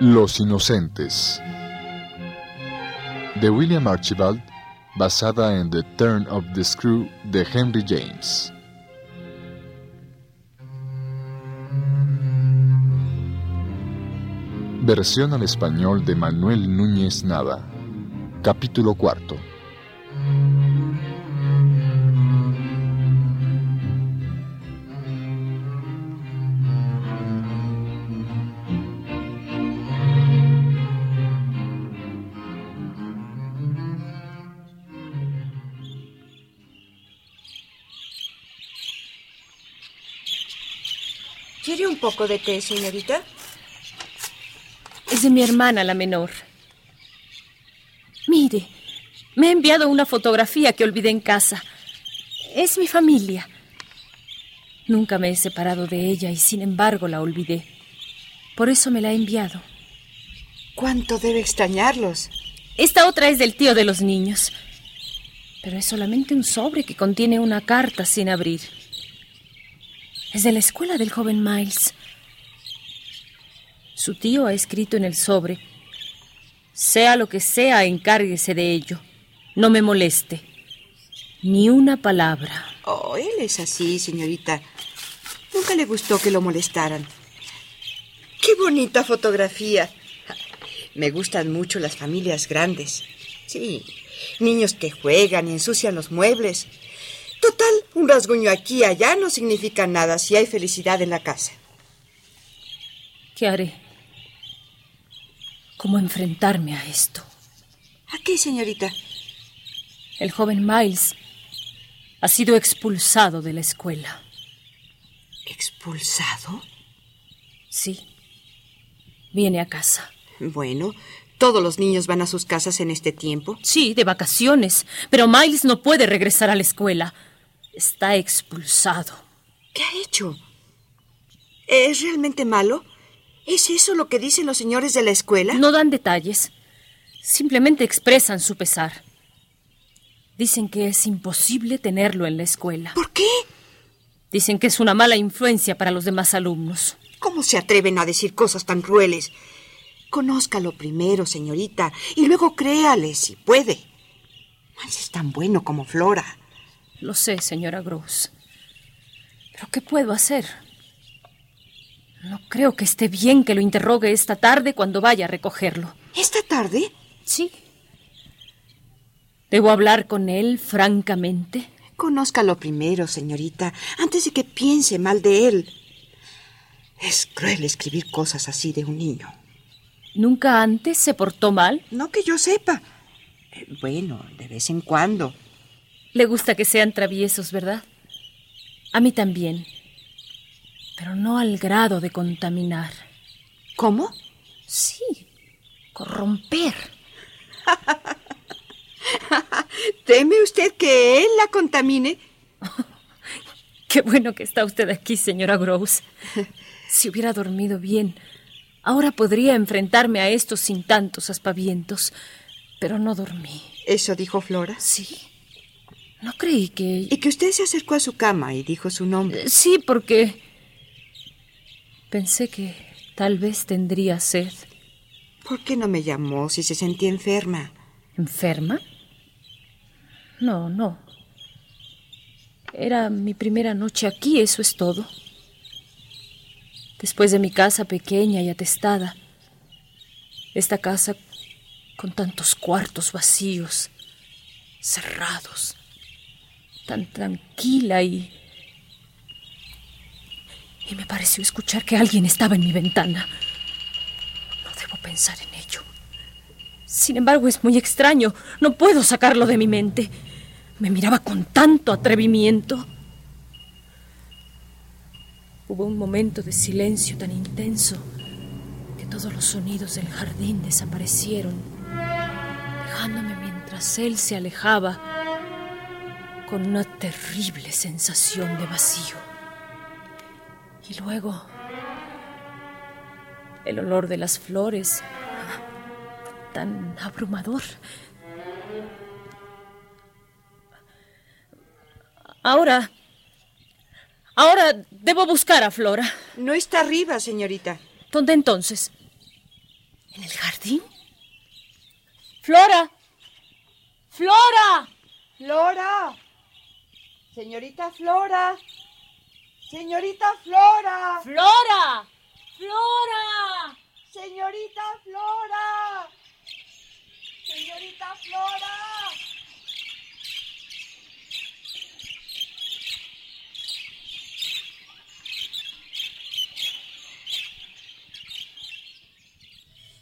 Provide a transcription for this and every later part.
Los Inocentes de William Archibald, basada en The Turn of the Screw de Henry James. Versión al español de Manuel Núñez Nava. Capítulo cuarto. ¿Quiere un poco de té, señorita? Es de mi hermana, la menor. Mire, me ha enviado una fotografía que olvidé en casa. Es mi familia. Nunca me he separado de ella y sin embargo la olvidé. Por eso me la ha enviado. ¿Cuánto debe extrañarlos? Esta otra es del tío de los niños. Pero es solamente un sobre que contiene una carta sin abrir. Es de la escuela del joven Miles. Su tío ha escrito en el sobre, sea lo que sea, encárguese de ello. No me moleste. Ni una palabra. Oh, él es así, señorita. Nunca le gustó que lo molestaran. ¡Qué bonita fotografía! Me gustan mucho las familias grandes. Sí, niños que juegan y ensucian los muebles. Total, un rasguño aquí y allá no significa nada si hay felicidad en la casa. ¿Qué haré? ¿Cómo enfrentarme a esto? ¿A qué, señorita? El joven Miles ha sido expulsado de la escuela. ¿Expulsado? Sí. Viene a casa. Bueno, ¿todos los niños van a sus casas en este tiempo? Sí, de vacaciones. Pero Miles no puede regresar a la escuela. Está expulsado. ¿Qué ha hecho? ¿Es realmente malo? ¿Es eso lo que dicen los señores de la escuela? No dan detalles. Simplemente expresan su pesar. Dicen que es imposible tenerlo en la escuela. ¿Por qué? Dicen que es una mala influencia para los demás alumnos. ¿Cómo se atreven a decir cosas tan crueles? Conózcalo primero, señorita, y luego créale si puede. Miles es tan bueno como Flora. Lo sé, señora Gross. ¿Pero qué puedo hacer? No creo que esté bien que lo interrogue esta tarde cuando vaya a recogerlo. ¿Esta tarde? Sí. ¿Debo hablar con él francamente? Conózcalo primero, señorita, antes de que piense mal de él. Es cruel escribir cosas así de un niño. ¿Nunca antes se portó mal? No que yo sepa. Eh, bueno, de vez en cuando. Le gusta que sean traviesos, ¿verdad? A mí también. Pero no al grado de contaminar. ¿Cómo? Sí, corromper. ¿Teme usted que él la contamine? Qué bueno que está usted aquí, señora Gross. Si hubiera dormido bien, ahora podría enfrentarme a esto sin tantos aspavientos. Pero no dormí. ¿Eso dijo Flora? Sí. No creí que... Y que usted se acercó a su cama y dijo su nombre. Sí, porque... Pensé que tal vez tendría sed. ¿Por qué no me llamó si se sentía enferma? ¿Enferma? No, no. Era mi primera noche aquí, eso es todo. Después de mi casa pequeña y atestada, esta casa con tantos cuartos vacíos, cerrados, tan tranquila y... Y me pareció escuchar que alguien estaba en mi ventana. No debo pensar en ello. Sin embargo, es muy extraño. No puedo sacarlo de mi mente. Me miraba con tanto atrevimiento. Hubo un momento de silencio tan intenso que todos los sonidos del jardín desaparecieron, dejándome mientras él se alejaba con una terrible sensación de vacío. Y luego el olor de las flores, tan abrumador. Ahora, ahora debo buscar a Flora. No está arriba, señorita. ¿Dónde entonces? ¿En el jardín? Flora. Flora. Flora. Señorita Flora. Señorita Flora. Flora. Flora. Señorita Flora. Señorita Flora.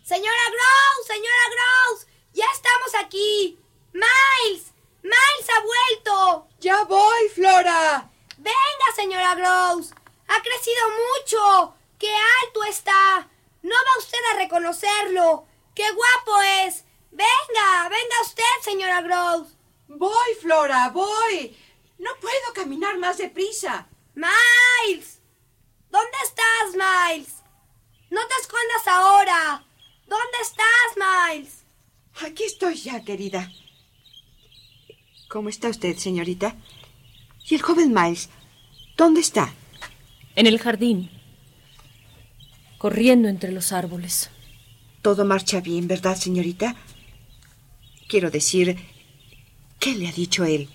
Señora Grouse, señora Grouse, ya estamos aquí. Miles, Miles ha vuelto. Ya voy, Flora. Venga, señora Grouse. Ha crecido mucho. ¡Qué alto está! No va usted a reconocerlo. ¡Qué guapo es! Venga, venga usted, señora Grouse. Voy, Flora, voy. No puedo caminar más deprisa. Miles. ¿Dónde estás, Miles? No te escondas ahora. ¿Dónde estás, Miles? Aquí estoy ya, querida. ¿Cómo está usted, señorita? ¿Y el joven Miles? ¿Dónde está? En el jardín. Corriendo entre los árboles. Todo marcha bien, ¿verdad, señorita? Quiero decir, ¿qué le ha dicho él?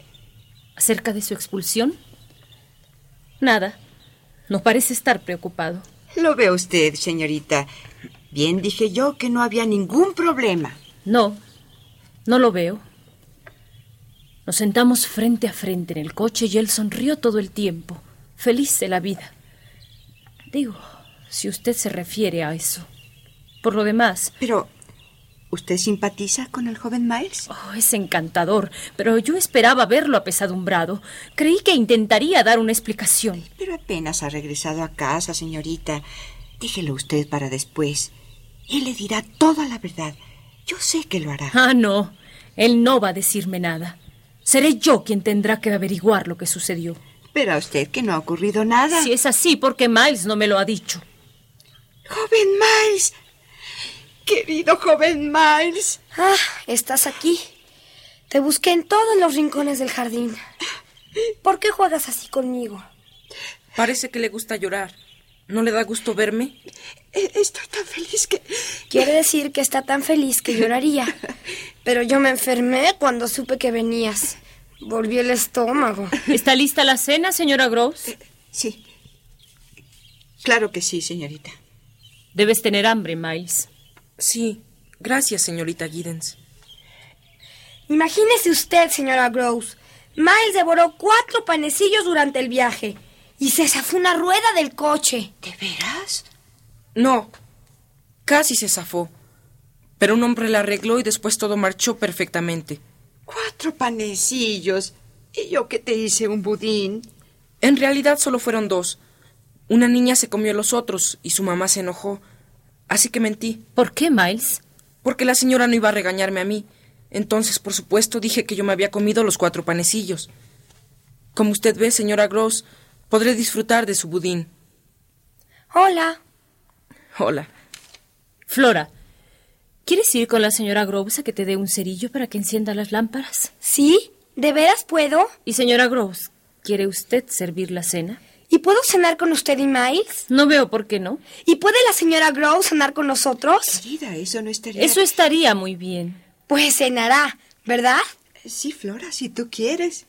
¿Acerca de su expulsión? Nada. No parece estar preocupado. Lo ve usted, señorita. Bien dije yo que no había ningún problema. No, no lo veo. Nos sentamos frente a frente en el coche y él sonrió todo el tiempo, feliz de la vida. Digo, si usted se refiere a eso. Por lo demás. Pero, ¿usted simpatiza con el joven Miles? Oh, es encantador, pero yo esperaba verlo apesadumbrado. Creí que intentaría dar una explicación. Pero apenas ha regresado a casa, señorita. Déjelo usted para después. Él le dirá toda la verdad. Yo sé que lo hará. Ah, no. Él no va a decirme nada. Seré yo quien tendrá que averiguar lo que sucedió. Pero a usted que no ha ocurrido nada. Si es así, porque Miles no me lo ha dicho. Joven Miles. Querido joven Miles. Ah, estás aquí. Te busqué en todos los rincones del jardín. ¿Por qué juegas así conmigo? Parece que le gusta llorar. ¿No le da gusto verme? Eh, Estoy tan feliz que... Quiere decir que está tan feliz que lloraría. Pero yo me enfermé cuando supe que venías. Volví el estómago. ¿Está lista la cena, señora Groves? Sí. Claro que sí, señorita. Debes tener hambre, Miles. Sí, gracias, señorita Giddens. Imagínese usted, señora Groves. Miles devoró cuatro panecillos durante el viaje y se zafó una rueda del coche. ¿De veras? No, casi se zafó. Pero un hombre la arregló y después todo marchó perfectamente. Cuatro panecillos. ¿Y yo que te hice un budín? En realidad solo fueron dos. Una niña se comió los otros y su mamá se enojó. Así que mentí. ¿Por qué, Miles? Porque la señora no iba a regañarme a mí. Entonces, por supuesto, dije que yo me había comido los cuatro panecillos. Como usted ve, señora Gross, podré disfrutar de su budín. Hola. Hola. Flora, ¿quieres ir con la señora Groves a que te dé un cerillo para que encienda las lámparas? ¿Sí? ¿De veras puedo? Y señora Groves, ¿quiere usted servir la cena? ¿Y puedo cenar con usted y Miles? No veo por qué no. ¿Y puede la señora Groves cenar con nosotros? Querida, eso no estaría... Eso estaría muy bien. Pues cenará, ¿verdad? Sí, Flora, si tú quieres.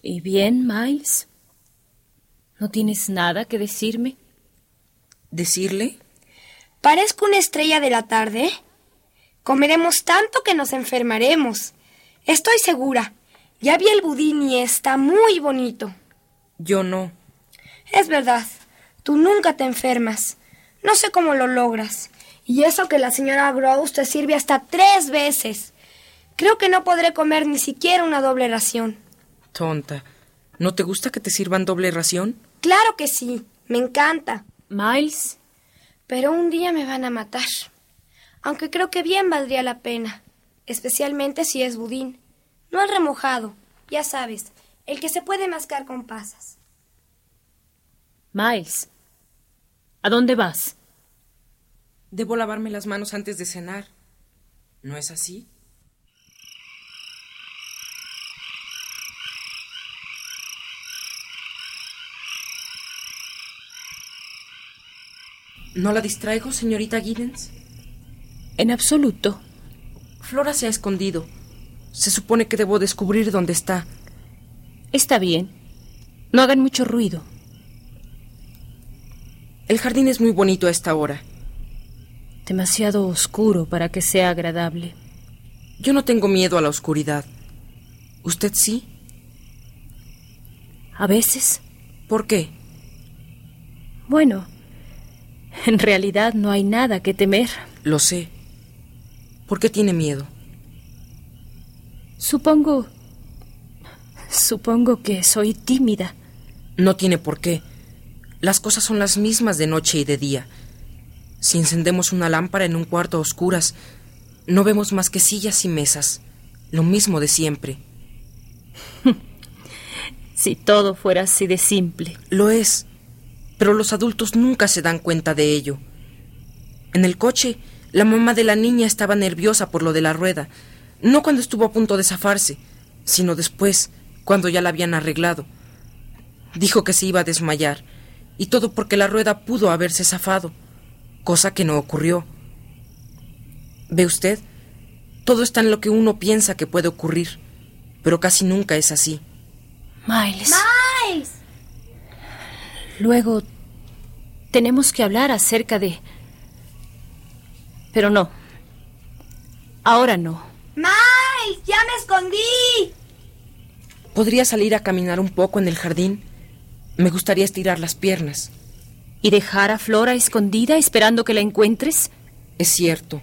¿Y bien, Miles? ¿No tienes nada que decirme? ¿Decirle? ¿Parezco una estrella de la tarde? Comeremos tanto que nos enfermaremos. Estoy segura. Ya vi el budín y está muy bonito. Yo no. Es verdad. Tú nunca te enfermas. No sé cómo lo logras. Y eso que la señora Grouse te sirve hasta tres veces. Creo que no podré comer ni siquiera una doble ración. Tonta. ¿No te gusta que te sirvan doble ración? Claro que sí. Me encanta. Miles, Pero un día me van a matar. Aunque creo que bien valdría la pena. Especialmente si es budín. No el remojado. Ya sabes, el que se puede mascar con pasas. Miles, ¿a dónde vas? Debo lavarme las manos antes de cenar. ¿No es así? ¿No la distraigo, señorita Giddens? En absoluto. Flora se ha escondido. Se supone que debo descubrir dónde está. Está bien. No hagan mucho ruido. El jardín es muy bonito a esta hora. Demasiado oscuro para que sea agradable. Yo no tengo miedo a la oscuridad. ¿Usted sí? A veces. ¿Por qué? Bueno, en realidad no hay nada que temer. Lo sé. ¿Por qué tiene miedo? Supongo... Supongo que soy tímida. No tiene por qué. Las cosas son las mismas de noche y de día. Si encendemos una lámpara en un cuarto a oscuras, no vemos más que sillas y mesas. Lo mismo de siempre. si todo fuera así de simple. Lo es. Pero los adultos nunca se dan cuenta de ello. En el coche, la mamá de la niña estaba nerviosa por lo de la rueda. No cuando estuvo a punto de zafarse, sino después, cuando ya la habían arreglado. Dijo que se iba a desmayar y todo porque la rueda pudo haberse zafado, cosa que no ocurrió. ¿Ve usted? Todo está en lo que uno piensa que puede ocurrir, pero casi nunca es así. Miles. ¡Miles! Luego tenemos que hablar acerca de... Pero no. Ahora no. ¡Miles! ¡Ya me escondí! ¿Podría salir a caminar un poco en el jardín? Me gustaría estirar las piernas. ¿Y dejar a Flora escondida esperando que la encuentres? Es cierto.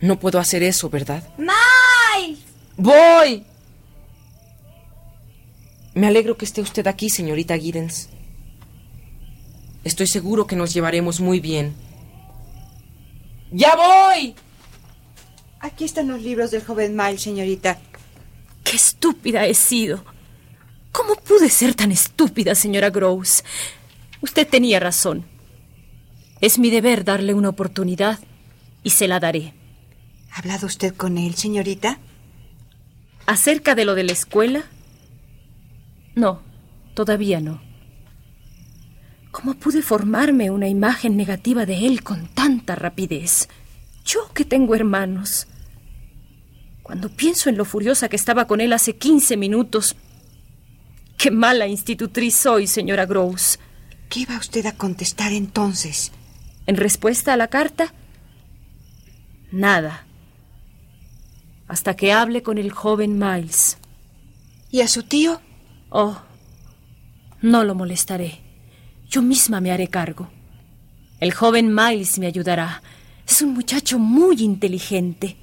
No puedo hacer eso, ¿verdad? ¡Miles! ¡Voy! Me alegro que esté usted aquí, señorita Giddens. Estoy seguro que nos llevaremos muy bien. ¡Ya voy! Aquí están los libros del joven Miles, señorita. ¡Qué estúpida he sido! ¿Cómo pude ser tan estúpida, señora Gross? Usted tenía razón. Es mi deber darle una oportunidad y se la daré. ¿Ha hablado usted con él, señorita? ¿Acerca de lo de la escuela? No, todavía no. ¿Cómo pude formarme una imagen negativa de él con tanta rapidez? Yo que tengo hermanos. Cuando pienso en lo furiosa que estaba con él hace 15 minutos, Qué mala institutriz soy, señora Gross. ¿Qué iba usted a contestar entonces? En respuesta a la carta, nada. Hasta que hable con el joven Miles. ¿Y a su tío? Oh, no lo molestaré. Yo misma me haré cargo. El joven Miles me ayudará. Es un muchacho muy inteligente.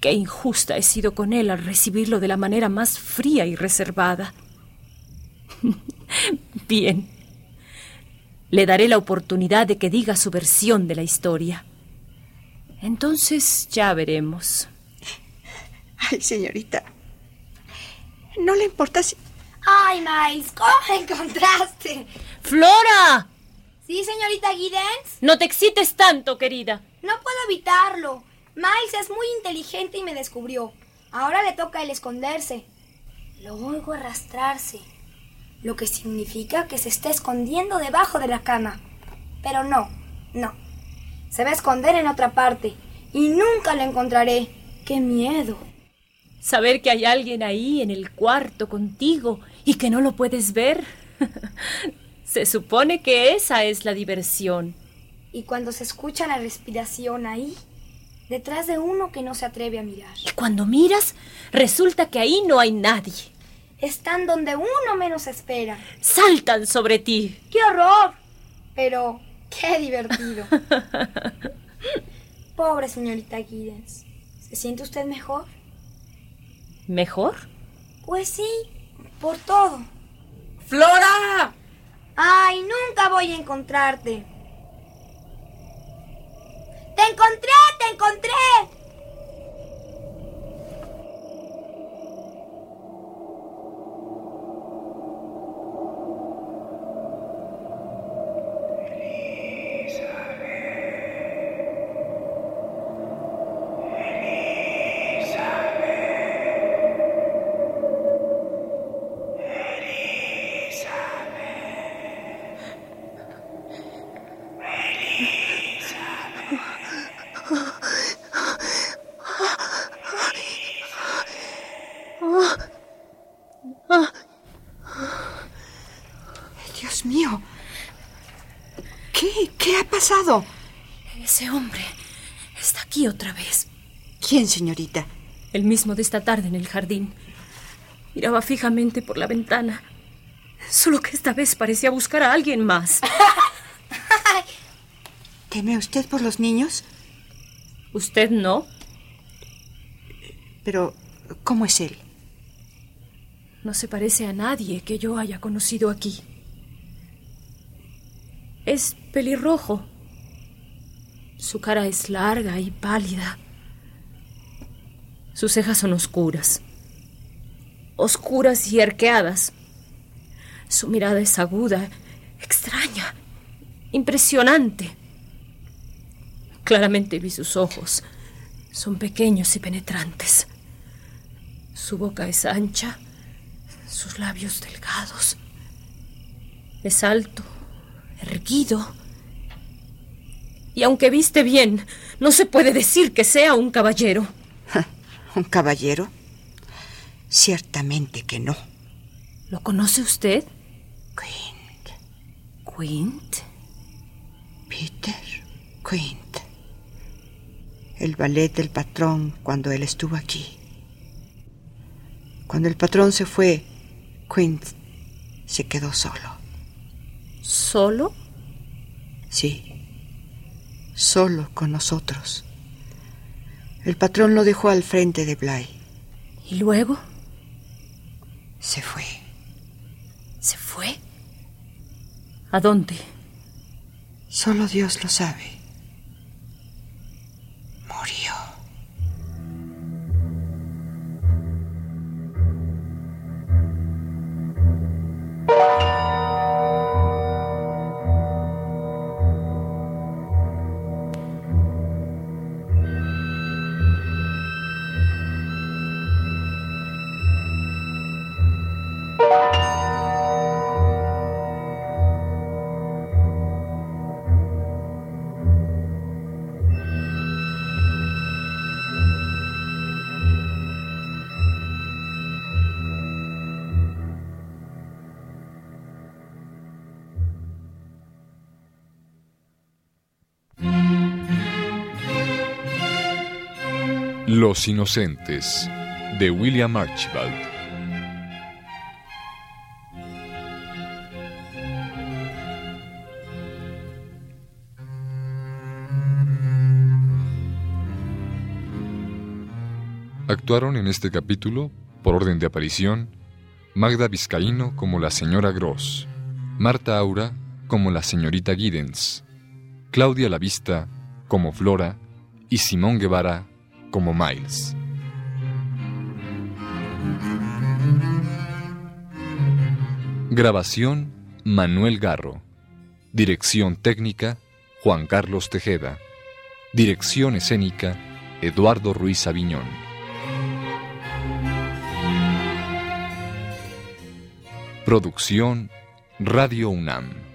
Qué injusta he sido con él al recibirlo de la manera más fría y reservada. Bien. Le daré la oportunidad de que diga su versión de la historia. Entonces ya veremos. Ay, señorita. ¿No le importa si... ¡Ay, Miles! ¿Cómo me encontraste? ¡Flora! ¿Sí, señorita Giddens? No te excites tanto, querida. No puedo evitarlo. Miles es muy inteligente y me descubrió. Ahora le toca el esconderse. Lo oigo arrastrarse, lo que significa que se está escondiendo debajo de la cama. Pero no, no. Se va a esconder en otra parte y nunca lo encontraré. ¡Qué miedo! Saber que hay alguien ahí en el cuarto contigo y que no lo puedes ver. se supone que esa es la diversión. Y cuando se escucha la respiración ahí, detrás de uno que no se atreve a mirar. Y cuando miras, resulta que ahí no hay nadie. Están donde uno menos espera. Saltan sobre ti. ¡Qué horror! Pero, qué divertido. Pobre señorita Giddens. ¿Se siente usted mejor? ¿Mejor? Pues sí, por todo. ¡Flora! Ay, nunca voy a encontrarte. ¡Te encontré! ¡Te encontré! Pasado? Ese hombre está aquí otra vez. ¿Quién, señorita? El mismo de esta tarde en el jardín. Miraba fijamente por la ventana. Solo que esta vez parecía buscar a alguien más. ¿Teme usted por los niños? ¿Usted no? Pero, ¿cómo es él? No se parece a nadie que yo haya conocido aquí. Es pelirrojo. Su cara es larga y pálida. Sus cejas son oscuras. Oscuras y arqueadas. Su mirada es aguda, extraña, impresionante. Claramente vi sus ojos. Son pequeños y penetrantes. Su boca es ancha, sus labios delgados. Es alto, erguido. Y aunque viste bien, no se puede decir que sea un caballero. ¿Un caballero? Ciertamente que no. ¿Lo conoce usted? Quint. Quint. Peter Quint. El ballet del patrón cuando él estuvo aquí. Cuando el patrón se fue, Quint se quedó solo. ¿Solo? Sí, solo con nosotros. El patrón lo dejó al frente de Bly. ¿Y luego? Se fue. ¿Se fue? ¿A dónde? Solo Dios lo sabe. Los Inocentes de William Archibald. Actuaron en este capítulo, por orden de aparición, Magda Vizcaíno como la señora Gross, Marta Aura como la señorita Giddens, Claudia Lavista como Flora y Simón Guevara como Miles. Grabación Manuel Garro. Dirección técnica Juan Carlos Tejeda. Dirección escénica Eduardo Ruiz Aviñón. Producción Radio UNAM.